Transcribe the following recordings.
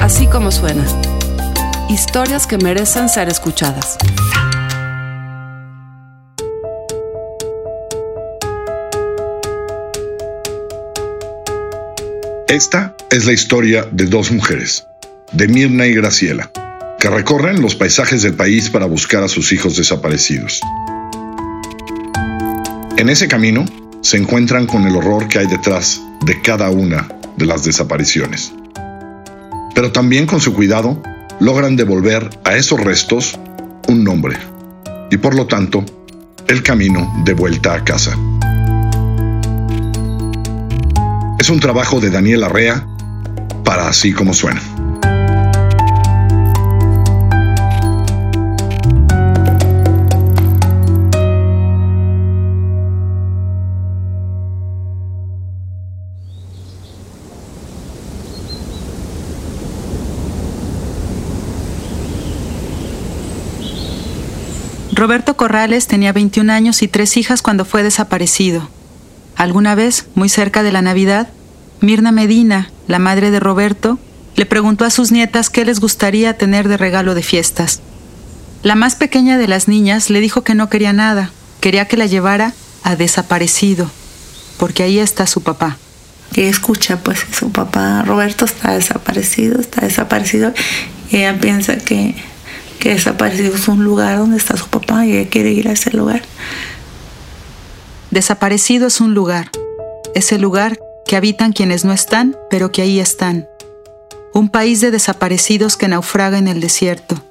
Así como suena. Historias que merecen ser escuchadas. Esta es la historia de dos mujeres, de Mirna y Graciela, que recorren los paisajes del país para buscar a sus hijos desaparecidos. En ese camino se encuentran con el horror que hay detrás de cada una de las desapariciones. Pero también con su cuidado logran devolver a esos restos un nombre y por lo tanto el camino de vuelta a casa. Es un trabajo de Daniel Arrea para así como suena. Roberto Corrales tenía 21 años y tres hijas cuando fue desaparecido. Alguna vez, muy cerca de la Navidad, Mirna Medina, la madre de Roberto, le preguntó a sus nietas qué les gustaría tener de regalo de fiestas. La más pequeña de las niñas le dijo que no quería nada, quería que la llevara a desaparecido, porque ahí está su papá. Y escucha, pues su papá Roberto está desaparecido, está desaparecido, y ella piensa que desaparecido es un lugar donde está su papá y ella quiere ir a ese lugar. Desaparecido es un lugar, ese lugar que habitan quienes no están, pero que ahí están. Un país de desaparecidos que naufraga en el desierto.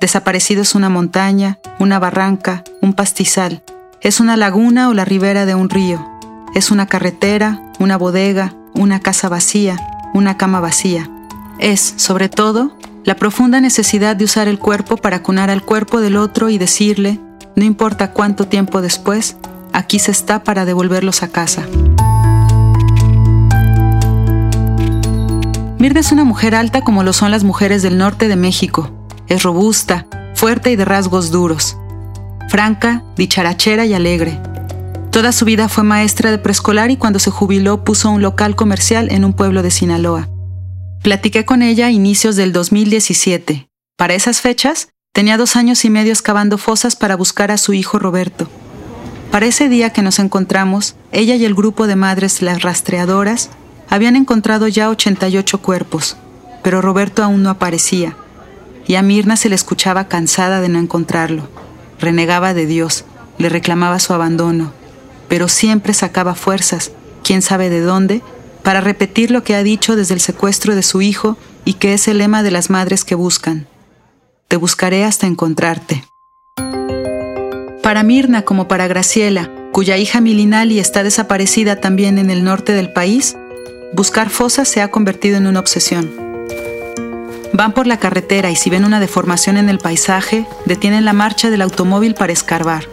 Desaparecido es una montaña, una barranca, un pastizal. Es una laguna o la ribera de un río. Es una carretera, una bodega, una casa vacía, una cama vacía. Es, sobre todo, la profunda necesidad de usar el cuerpo para cunar al cuerpo del otro y decirle, no importa cuánto tiempo después, aquí se está para devolverlos a casa. Mirna es una mujer alta como lo son las mujeres del norte de México. Es robusta, fuerte y de rasgos duros. Franca, dicharachera y alegre. Toda su vida fue maestra de preescolar y cuando se jubiló puso un local comercial en un pueblo de Sinaloa. Platiqué con ella a inicios del 2017. Para esas fechas, tenía dos años y medio excavando fosas para buscar a su hijo Roberto. Para ese día que nos encontramos, ella y el grupo de madres las rastreadoras habían encontrado ya 88 cuerpos, pero Roberto aún no aparecía, y a Mirna se le escuchaba cansada de no encontrarlo. Renegaba de Dios, le reclamaba su abandono, pero siempre sacaba fuerzas, quién sabe de dónde, para repetir lo que ha dicho desde el secuestro de su hijo y que es el lema de las madres que buscan. Te buscaré hasta encontrarte. Para Mirna como para Graciela, cuya hija Milinali está desaparecida también en el norte del país, buscar fosas se ha convertido en una obsesión. Van por la carretera y si ven una deformación en el paisaje, detienen la marcha del automóvil para escarbar.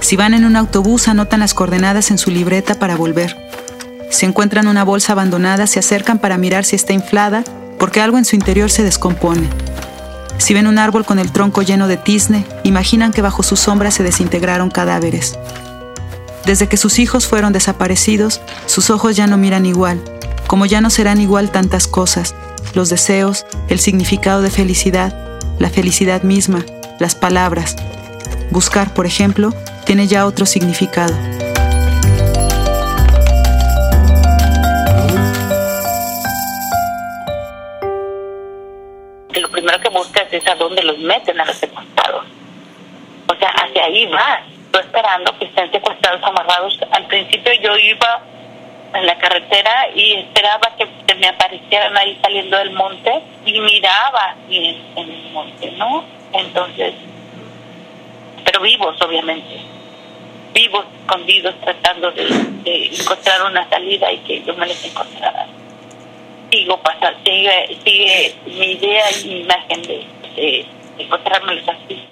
Si van en un autobús, anotan las coordenadas en su libreta para volver. Si encuentran una bolsa abandonada, se acercan para mirar si está inflada, porque algo en su interior se descompone. Si ven un árbol con el tronco lleno de tizne, imaginan que bajo su sombra se desintegraron cadáveres. Desde que sus hijos fueron desaparecidos, sus ojos ya no miran igual, como ya no serán igual tantas cosas, los deseos, el significado de felicidad, la felicidad misma, las palabras. Buscar, por ejemplo, tiene ya otro significado. Es a dónde los meten a los secuestrados. O sea, hacia ahí va. Yo esperando que estén secuestrados, amarrados. Al principio yo iba en la carretera y esperaba que, me aparecieran ahí saliendo del monte y miraba en, el monte, ¿no? Entonces, pero vivos, obviamente. Vivos, escondidos, tratando de, de encontrar una salida y que yo me les encontrara sigo pasando, sigue, sigue mi idea y mi imagen de,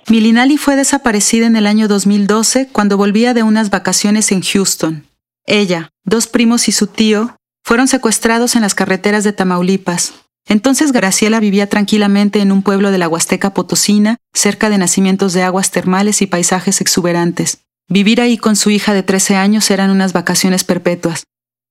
Milinali fue desaparecida en el año 2012 cuando volvía de unas vacaciones en Houston. Ella, dos primos y su tío fueron secuestrados en las carreteras de Tamaulipas. Entonces Graciela vivía tranquilamente en un pueblo de la Huasteca Potosina, cerca de nacimientos de aguas termales y paisajes exuberantes. Vivir ahí con su hija de 13 años eran unas vacaciones perpetuas.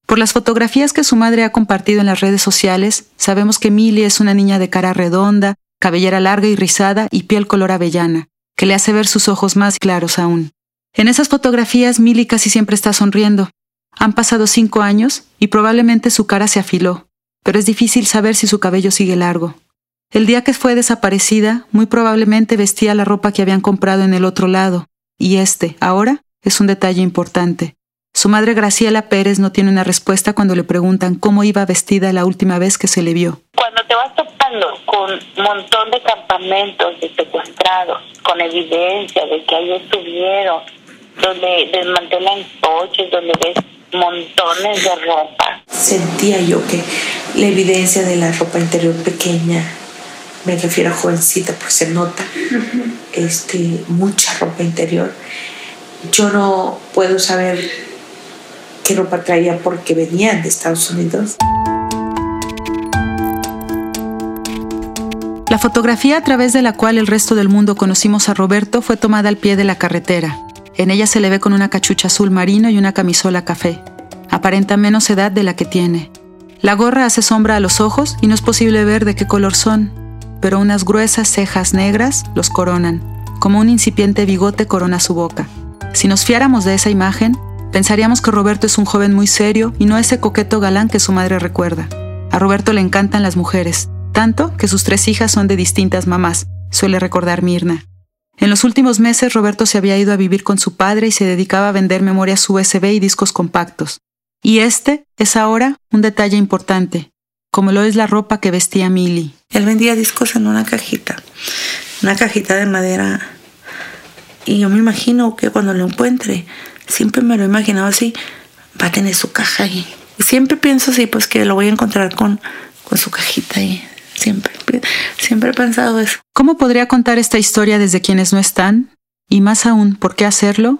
Por las fotografías que su madre ha compartido en las redes sociales, sabemos que Millie es una niña de cara redonda, cabellera larga y rizada y piel color avellana, que le hace ver sus ojos más claros aún. En esas fotografías, Millie casi siempre está sonriendo. Han pasado cinco años y probablemente su cara se afiló, pero es difícil saber si su cabello sigue largo. El día que fue desaparecida, muy probablemente vestía la ropa que habían comprado en el otro lado, y este, ahora, es un detalle importante. Su madre Graciela Pérez no tiene una respuesta cuando le preguntan cómo iba vestida la última vez que se le vio. Vas topando con un montón de campamentos de secuestrados, con evidencia de que ahí estuvieron, donde desmantelan coches, donde ves montones de ropa. Sentía yo que la evidencia de la ropa interior pequeña, me refiero a jovencita, pues se nota, este, mucha ropa interior. Yo no puedo saber qué ropa traía porque venían de Estados Unidos. La fotografía a través de la cual el resto del mundo conocimos a Roberto fue tomada al pie de la carretera. En ella se le ve con una cachucha azul marino y una camisola café. Aparenta menos edad de la que tiene. La gorra hace sombra a los ojos y no es posible ver de qué color son, pero unas gruesas cejas negras los coronan, como un incipiente bigote corona su boca. Si nos fiáramos de esa imagen, pensaríamos que Roberto es un joven muy serio y no ese coqueto galán que su madre recuerda. A Roberto le encantan las mujeres, tanto que sus tres hijas son de distintas mamás, suele recordar Mirna. En los últimos meses Roberto se había ido a vivir con su padre y se dedicaba a vender memorias USB y discos compactos. Y este es ahora un detalle importante, como lo es la ropa que vestía Millie. Él vendía discos en una cajita, una cajita de madera. Y yo me imagino que cuando lo encuentre, siempre me lo he imaginado así, va a tener su caja ahí. Y siempre pienso así, pues que lo voy a encontrar con, con su cajita ahí. Siempre, siempre he pensado eso. ¿Cómo podría contar esta historia desde quienes no están? Y más aún, ¿por qué hacerlo?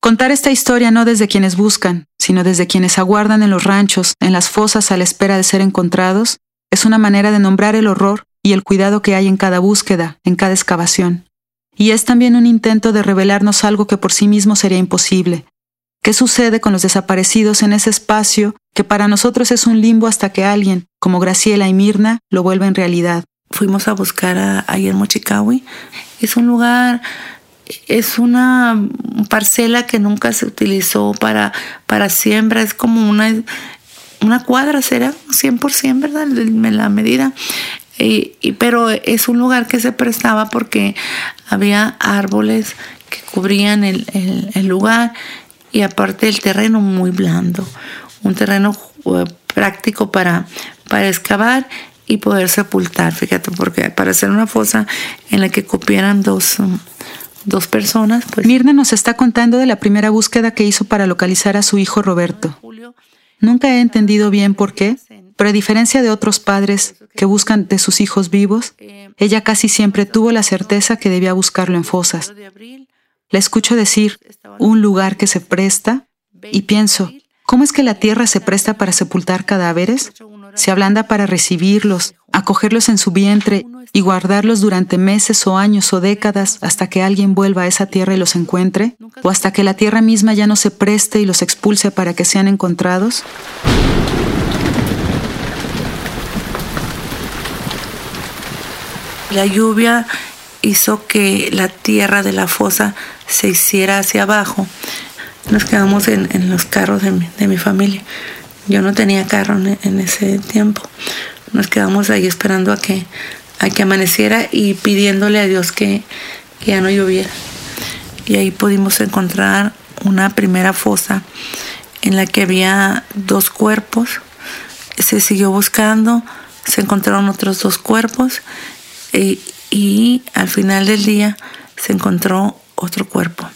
Contar esta historia no desde quienes buscan, sino desde quienes aguardan en los ranchos, en las fosas a la espera de ser encontrados, es una manera de nombrar el horror y el cuidado que hay en cada búsqueda, en cada excavación. Y es también un intento de revelarnos algo que por sí mismo sería imposible. ¿Qué sucede con los desaparecidos en ese espacio que para nosotros es un limbo hasta que alguien, como Graciela y Mirna, lo vuelve en realidad? Fuimos a buscar a, a Mochicawi. Es un lugar es una parcela que nunca se utilizó para, para siembra, es como una, una cuadra, será 100%, ¿verdad? La medida. Pero es un lugar que se prestaba porque había árboles que cubrían el, lugar y aparte el terreno muy blando, un terreno eh, práctico para, para excavar y poder sepultar, fíjate, porque para hacer una fosa en la que cupieran dos, dos personas. Pues. Mirna nos está contando de la primera búsqueda que hizo para localizar a su hijo Roberto. Nunca he entendido bien por qué, pero a diferencia de otros padres que buscan de sus hijos vivos, ella casi siempre tuvo la certeza que debía buscarlo en fosas. La escucho decir, un lugar que se presta, y pienso, ¿cómo es que la tierra se presta para sepultar cadáveres? Se ablanda para recibirlos, acogerlos en su vientre y guardarlos durante meses o años o décadas hasta que alguien vuelva a esa tierra y los encuentre, o hasta que la tierra misma ya no se preste y los expulse para que sean encontrados? La lluvia hizo que la tierra de la fosa se hiciera hacia abajo. Nos quedamos en, los carros de mi, de mi familia. Yo no tenía carro en, ese tiempo. Nos quedamos ahí esperando a que, a que amaneciera y pidiéndole a Dios que, ya no lloviera. Y ahí pudimos encontrar una primera fosa en la que había dos cuerpos. Se siguió buscando, se encontraron otros dos cuerpos y, y al final del día se encontró otro cuerpo.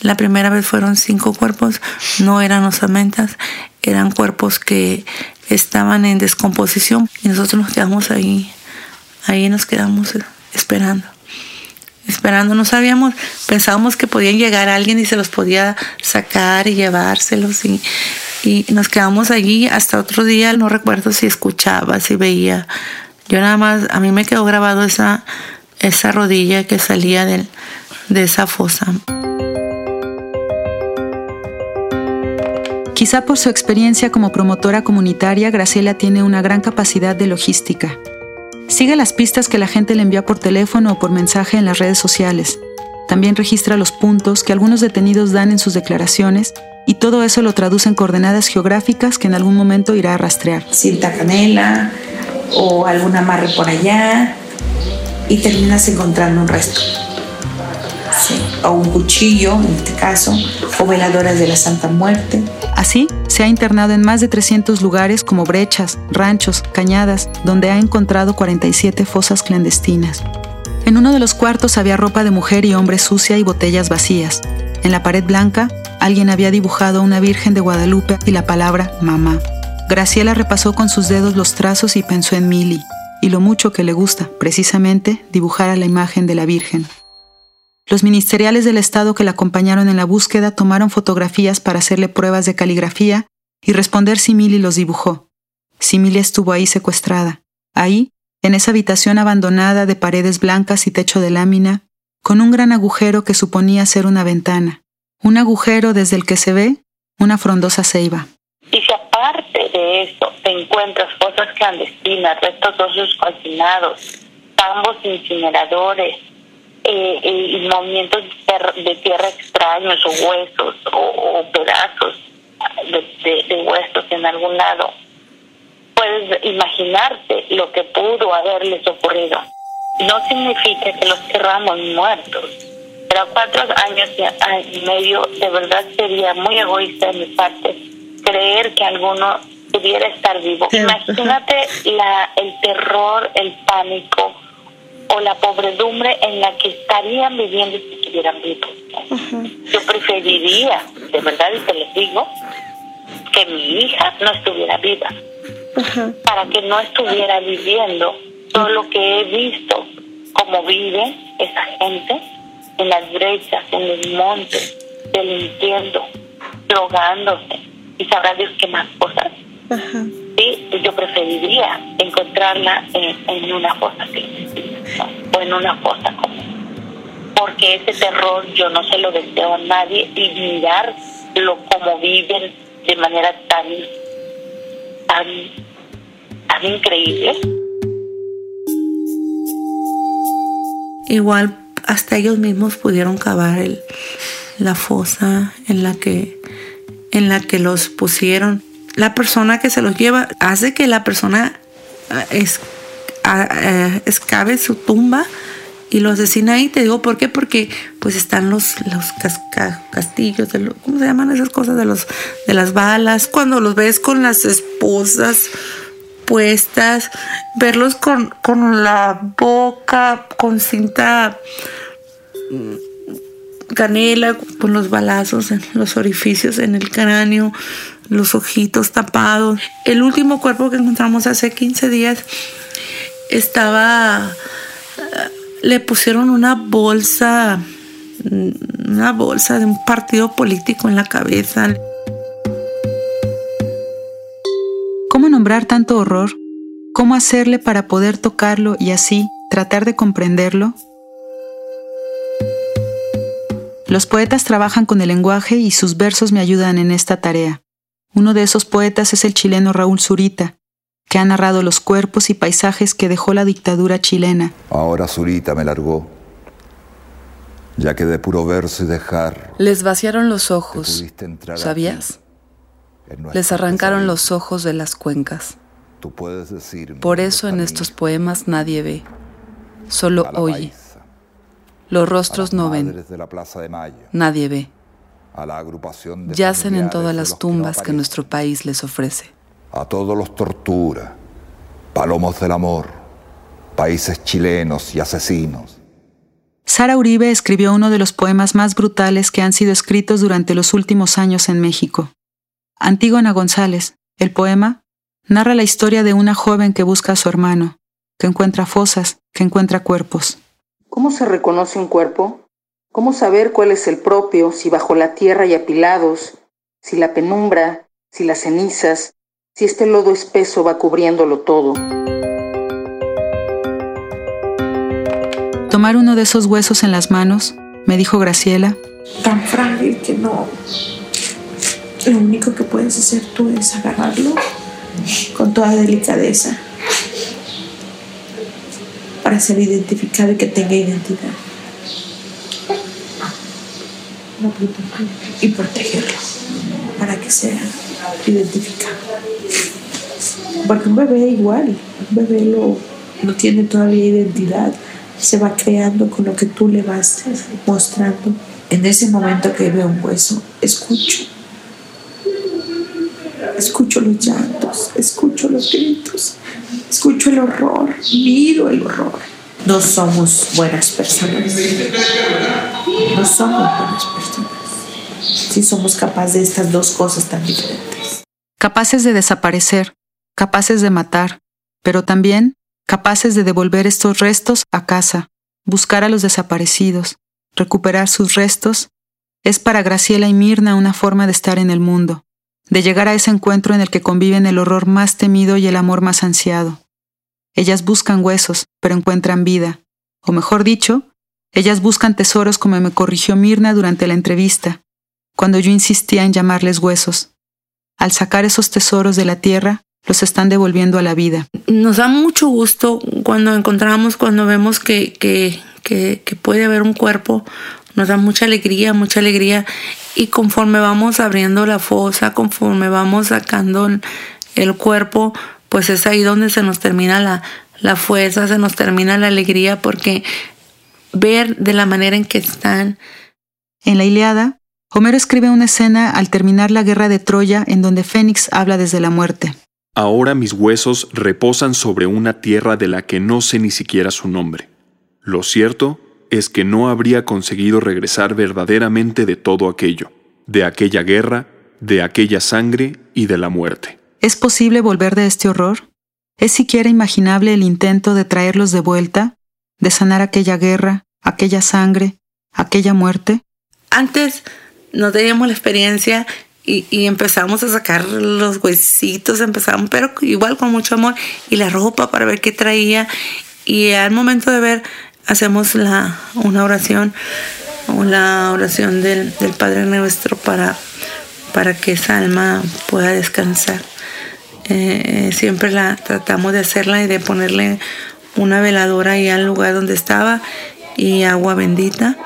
La primera vez fueron cinco cuerpos, no eran osamentas, eran cuerpos que estaban en descomposición y nosotros nos quedamos ahí, ahí nos quedamos esperando, esperando, no sabíamos, pensábamos que podían llegar alguien y se los podía sacar y llevárselos y, y nos quedamos allí hasta otro día, no recuerdo si escuchaba, si veía, yo nada más, a mí me quedó grabado esa, esa rodilla que salía de, de esa fosa. Quizá por su experiencia como promotora comunitaria, Graciela tiene una gran capacidad de logística. Sigue las pistas que la gente le envía por teléfono o por mensaje en las redes sociales. También registra los puntos que algunos detenidos dan en sus declaraciones y todo eso lo traduce en coordenadas geográficas que en algún momento irá a rastrear. Cinta canela o algún amarre por allá y terminas encontrando un resto. O un cuchillo, en este caso, o veladoras de la Santa Muerte. Así, se ha internado en más de 300 lugares como brechas, ranchos, cañadas, donde ha encontrado 47 fosas clandestinas. En uno de los cuartos había ropa de mujer y hombre sucia y botellas vacías. En la pared blanca, alguien había dibujado una Virgen de Guadalupe y la palabra mamá. Graciela repasó con sus dedos los trazos y pensó en Milly, y lo mucho que le gusta, precisamente, dibujar a la imagen de la Virgen. Los ministeriales del Estado que la acompañaron en la búsqueda tomaron fotografías para hacerle pruebas de caligrafía y responder si Milly los dibujó. Si Milly estuvo ahí secuestrada, ahí, en esa habitación abandonada de paredes blancas y techo de lámina, con un gran agujero que suponía ser una ventana, un agujero desde el que se ve una frondosa ceiba. Aparte de eso te encuentras fosas clandestinas, restos óseos calcinados, tambos incineradores, eh, eh, movimientos de tierra extraños o huesos o, pedazos de, de, huesos en algún lado, puedes imaginarte lo que pudo haberles ocurrido. No significa que los querramos muertos, pero cuatro años y medio de verdad sería muy egoísta de mi parte creer que alguno pudiera estar vivo. Imagínate la, el terror, el pánico, o la pobredumbre en la que estarían viviendo si estuvieran vivos. Yo preferiría, de verdad, y te les digo, que mi hija no estuviera viva, para que no estuviera viviendo todo lo que he visto, como vive esa gente en las brechas, en los montes, delinquiendo, drogándose, y sabrá Dios qué más cosas. Sí, yo preferiría encontrarla en, en una fosa o en una fosa común. Porque ese terror yo no se lo deseo a nadie y mirarlo como viven de manera tan, tan, tan increíble. Igual hasta ellos mismos pudieron cavar el, la fosa en la que en la que los pusieron. La persona que se los lleva hace que la persona ah, es eh, escabe su tumba y lo asesina ahí. Te digo por qué, porque pues están los, los castillos, de ¿cómo se llaman esas cosas? De, los, de las balas. Cuando los ves con las esposas puestas, verlos con, con la boca, con cinta canela, con los balazos en los orificios en el cráneo, los ojitos tapados. El último cuerpo que encontramos hace 15 días estaba, le pusieron una bolsa, una bolsa de un partido político en la cabeza. ¿Cómo nombrar tanto horror? ¿Cómo hacerle para poder tocarlo y así tratar de comprenderlo? Los poetas trabajan con el lenguaje y sus versos me ayudan en esta tarea. Uno de esos poetas es el chileno Raúl Zurita, que ha narrado los cuerpos y paisajes que dejó la dictadura chilena. Ahora Zurita me largó, ya que de puro verso y dejar... Les vaciaron los ojos, ¿sabías? Les arrancaron los ojos de las cuencas. Tú puedes decir Por eso en estos poemas nadie ve, solo oye. Los rostros no ven, nadie ve. Yacen en todas las tumbas que nuestro país les ofrece a todos los tortura, palomos del amor, países chilenos y asesinos. Sara Uribe escribió uno de los poemas más brutales que han sido escritos durante los últimos años en México. Antígona González, el poema, narra la historia de una joven que busca a su hermano, que encuentra fosas, que encuentra cuerpos. ¿Cómo se reconoce un cuerpo? ¿Cómo saber cuál es el propio si bajo la tierra hay apilados, si la penumbra, si las cenizas, si este lodo espeso va cubriéndolo todo. Tomar uno de esos huesos en las manos, me dijo Graciela. Tan frágil que no, lo único que puedes hacer tú es agarrarlo con toda delicadeza para ser identificado y que tenga identidad. Y protegerlo para que sea identificado. Porque un bebé igual, un bebé lo, no tiene todavía identidad, se va creando con lo que tú le vas mostrando. En ese momento que veo un hueso, escucho. Escucho los llantos, escucho los gritos, escucho el horror, miro el horror. No somos buenas personas. No somos buenas personas. Si somos capaces de estas dos cosas tan diferentes. Capaces de desaparecer, capaces de matar, pero también capaces de devolver estos restos a casa, buscar a los desaparecidos, recuperar sus restos, es para Graciela y Mirna una forma de estar en el mundo, de llegar a ese encuentro en el que conviven el horror más temido y el amor más ansiado. Ellas buscan huesos, pero encuentran vida, o mejor dicho, ellas buscan tesoros como me corrigió Mirna durante la entrevista, cuando yo insistía en llamarles huesos. Al sacar esos tesoros de la tierra, los están devolviendo a la vida. Nos da mucho gusto cuando encontramos, cuando vemos que, que, que, puede haber un cuerpo, nos da mucha alegría, mucha alegría. Y conforme vamos abriendo la fosa, conforme vamos sacando el cuerpo, pues es ahí donde se nos termina la, la fuerza, se nos termina la alegría, porque ver de la manera en que están. En la Iliada, Homero escribe una escena al terminar la guerra de Troya en donde Fénix habla desde la muerte. Ahora mis huesos reposan sobre una tierra de la que no sé ni siquiera su nombre. Lo cierto es que no habría conseguido regresar verdaderamente de todo aquello, de aquella guerra, de aquella sangre y de la muerte. ¿Es posible volver de este horror? ¿Es siquiera imaginable el intento de traerlos de vuelta, de sanar aquella guerra, aquella sangre, aquella muerte? Antes no teníamos la experiencia y, empezamos a sacar los huesitos, empezamos, pero igual con mucho amor, y la ropa para ver qué traía. Y al momento de ver, hacemos la, una oración, la oración del, Padre Nuestro para, para que esa alma pueda descansar. Eh, siempre la tratamos de hacerla y de ponerle una veladora ahí al lugar donde estaba y agua bendita.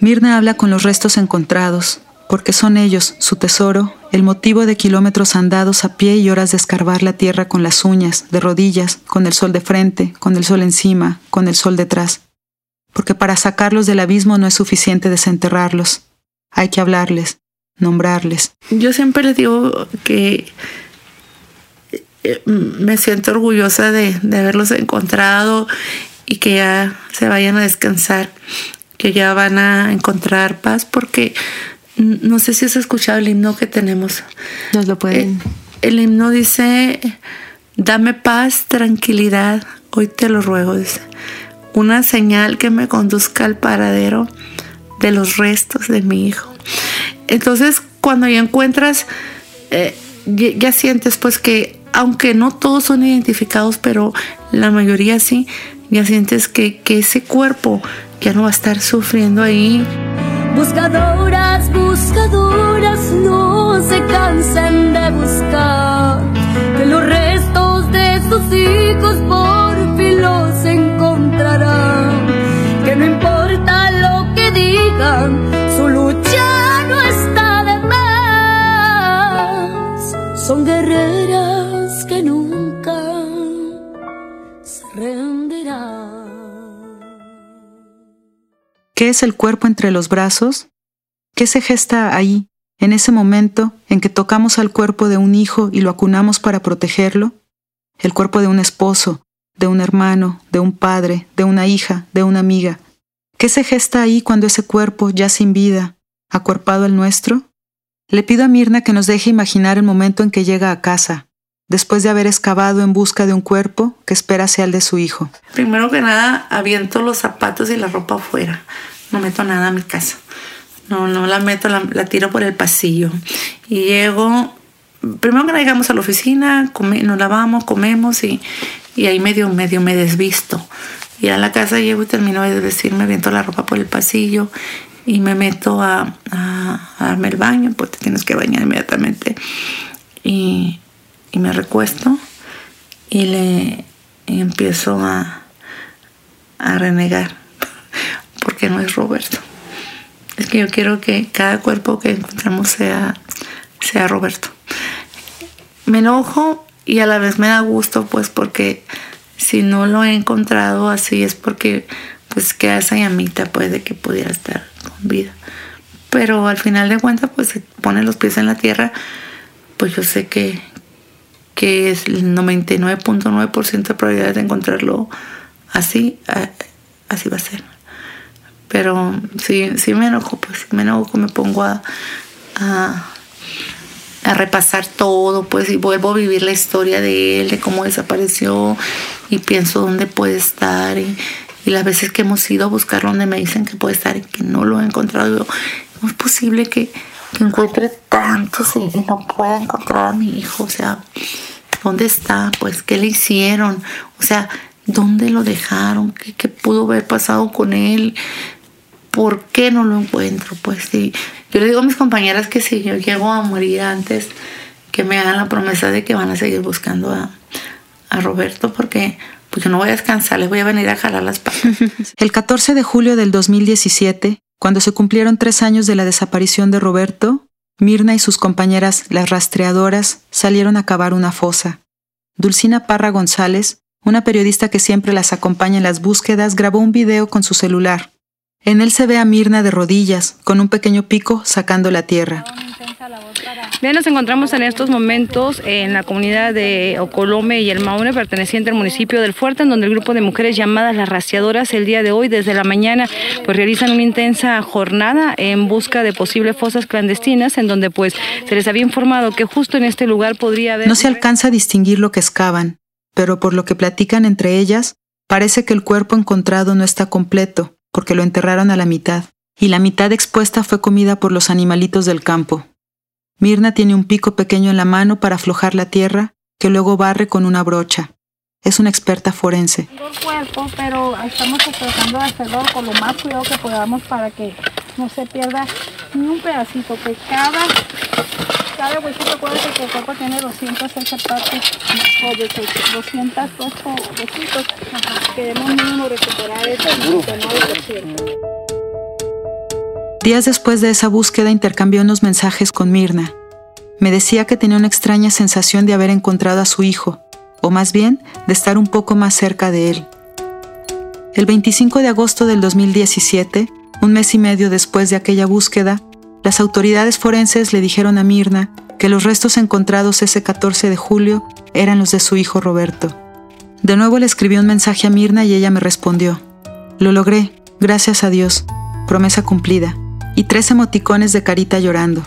Mirna habla con los restos encontrados, porque son ellos, su tesoro, el motivo de kilómetros andados a pie y horas de escarbar la tierra con las uñas, de rodillas, con el sol de frente, con el sol encima, con el sol detrás. Porque para sacarlos del abismo no es suficiente desenterrarlos. Hay que hablarles, nombrarles. Yo siempre digo que eh, me siento orgullosa de, de haberlos encontrado y que ya se vayan a descansar, que ya van a encontrar paz, porque no sé si has escuchado el himno que tenemos. Nos lo pueden. Eh, el himno dice, dame paz, tranquilidad, hoy te lo ruego, dice. Una señal que me conduzca al paradero de los restos de mi hijo. Entonces, cuando ya encuentras, eh, ya, sientes pues que, aunque no todos son identificados, pero la mayoría sí, ya sientes que, que ese cuerpo ya no va a estar sufriendo ahí. Buscadoras, buscadoras, no se cansen de buscar. Que los restos de sus hijos ¿Qué es el cuerpo entre los brazos? ¿Qué se gesta ahí, en ese momento en que tocamos al cuerpo de un hijo y lo acunamos para protegerlo? El cuerpo de un esposo, de un hermano, de un padre, de una hija, de una amiga. ¿Qué se gesta ahí cuando ese cuerpo, ya sin vida, acuerpado al nuestro? Le pido a Mirna que nos deje imaginar el momento en que llega a casa, después de haber excavado en busca de un cuerpo que espera sea el de su hijo. Primero que nada, aviento los zapatos y la ropa afuera. No meto nada a mi casa. No, no la meto, la, tiro por el pasillo. Y llego, primero que nada llegamos a la oficina, nos lavamos, comemos y, y ahí medio, medio me desvisto. Y a la casa llego y termino de vestirme, aviento la ropa por el pasillo y me meto a, darme el baño, pues te tienes que bañar inmediatamente. Y, me recuesto y le empiezo a, a renegar porque no es Roberto. Es que yo quiero que cada cuerpo que encontramos sea, sea Roberto. Me enojo y a la vez me da gusto, pues porque si no lo he encontrado así es porque pues queda esa llamita pues de que pudiera estar con vida. Pero al final de cuentas pues se pone los pies en la tierra, pues yo sé que, que es el 99.9% de probabilidad de encontrarlo así, así va a ser. Pero sí, sí me enojo, pues me enojo, me pongo a, a, repasar todo, pues y vuelvo a vivir la historia de él, de cómo desapareció y pienso dónde puede estar y, las veces que hemos ido a buscarlo donde me dicen que puede estar y que no lo he encontrado. Yo, ¿Cómo es posible que, encuentre tantos y, no pueda encontrar a mi hijo? O sea, ¿dónde está? Pues, ¿qué le hicieron? O sea, ¿dónde lo dejaron? ¿Qué, pudo haber pasado con él? ¿por qué no lo encuentro? Pues sí, yo le digo a mis compañeras que si yo llego a morir antes, que me hagan la promesa de que van a seguir buscando a, Roberto porque, porque no voy a descansar, les voy a venir a jalar las patas. El 14 de julio del 2017, cuando se cumplieron tres años de la desaparición de Roberto, Mirna y sus compañeras, las rastreadoras, salieron a cavar una fosa. Dulcina Parra González, una periodista que siempre las acompaña en las búsquedas, grabó un video con su celular. En él se ve a Mirna de rodillas, con un pequeño pico sacando la tierra. Bien, nos encontramos en estos momentos en la comunidad de Ocolome y el Maune, perteneciente al municipio del Fuerte, en donde el grupo de mujeres llamadas las raciadoras el día de hoy, desde la mañana, pues realizan una intensa jornada en busca de posibles fosas clandestinas, en donde pues se les había informado que justo en este lugar podría haber... No se alcanza a distinguir lo que excavan, pero por lo que platican entre ellas, parece que el cuerpo encontrado no está completo porque lo enterraron a la mitad, y la mitad expuesta fue comida por los animalitos del campo. Mirna tiene un pico pequeño en la mano para aflojar la tierra, que luego barre con una brocha. Es una experta forense. cuerpo, pero estamos tratando de hacerlo con lo más cuidado que podamos para que no se pierda ni un pedacito, que cada, cada huesito, acuérdense que el cuerpo tiene 208 partes, o de 208 huesitos, queremos mínimo recuperar eso y Días después de esa búsqueda intercambió unos mensajes con Mirna. Me decía que tenía una extraña sensación de haber encontrado a su hijo, o más bien de estar un poco más cerca de él. El 25 de agosto del 2017, un mes y medio después de aquella búsqueda, las autoridades forenses le dijeron a Mirna que los restos encontrados ese 14 de julio eran los de su hijo Roberto. De nuevo le escribí un mensaje a Mirna y ella me respondió. Lo logré, gracias a Dios, promesa cumplida, y tres emoticones de carita llorando.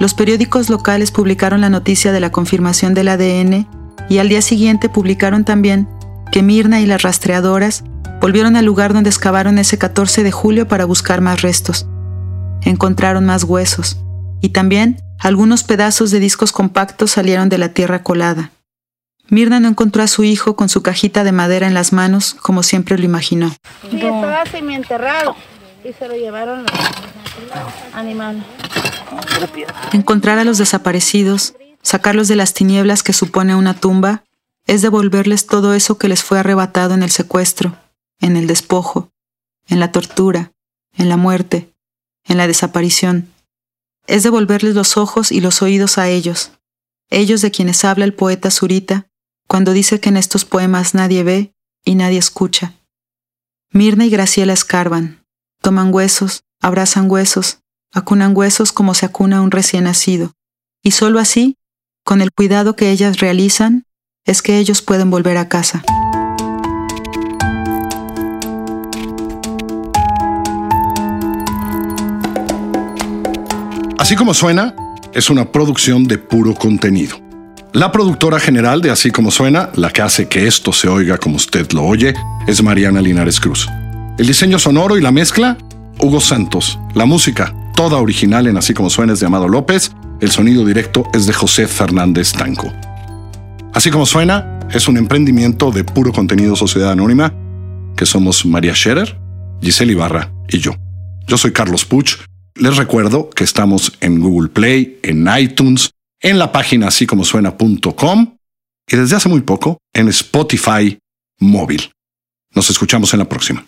Los periódicos locales publicaron la noticia de la confirmación del ADN y al día siguiente publicaron también que Mirna y las rastreadoras volvieron al lugar donde excavaron ese 14 de julio para buscar más restos. Encontraron más huesos y también algunos pedazos de discos compactos salieron de la tierra colada. Mirna no encontró a su hijo con su cajita de madera en las manos como siempre lo imaginó. estaba enterrado y se lo llevaron animales. Encontrar a los desaparecidos Sacarlos de las tinieblas que supone una tumba es devolverles todo eso que les fue arrebatado en el secuestro, en el despojo, en la tortura, en la muerte, en la desaparición. Es devolverles los ojos y los oídos a ellos, ellos de quienes habla el poeta Zurita cuando dice que en estos poemas nadie ve y nadie escucha. Mirna y Graciela escarban, toman huesos, abrazan huesos, acunan huesos como se acuna un recién nacido, y sólo así con el cuidado que ellas realizan, es que ellos pueden volver a casa. Así como suena, es una producción de puro contenido. La productora general de Así como suena, la que hace que esto se oiga como usted lo oye, es Mariana Linares Cruz. El diseño sonoro y la mezcla, Hugo Santos. La música, toda original en Así como suena, es de Amado López el sonido directo es de José Fernández Tanco. Así como suena, es un emprendimiento de puro contenido Sociedad Anónima, que somos María Scherer, Giselle Ibarra y yo. Yo soy Carlos Puch. Les recuerdo que estamos en Google Play, en iTunes, en la página así como suena.com y desde hace muy poco en Spotify móvil. Nos escuchamos en la próxima.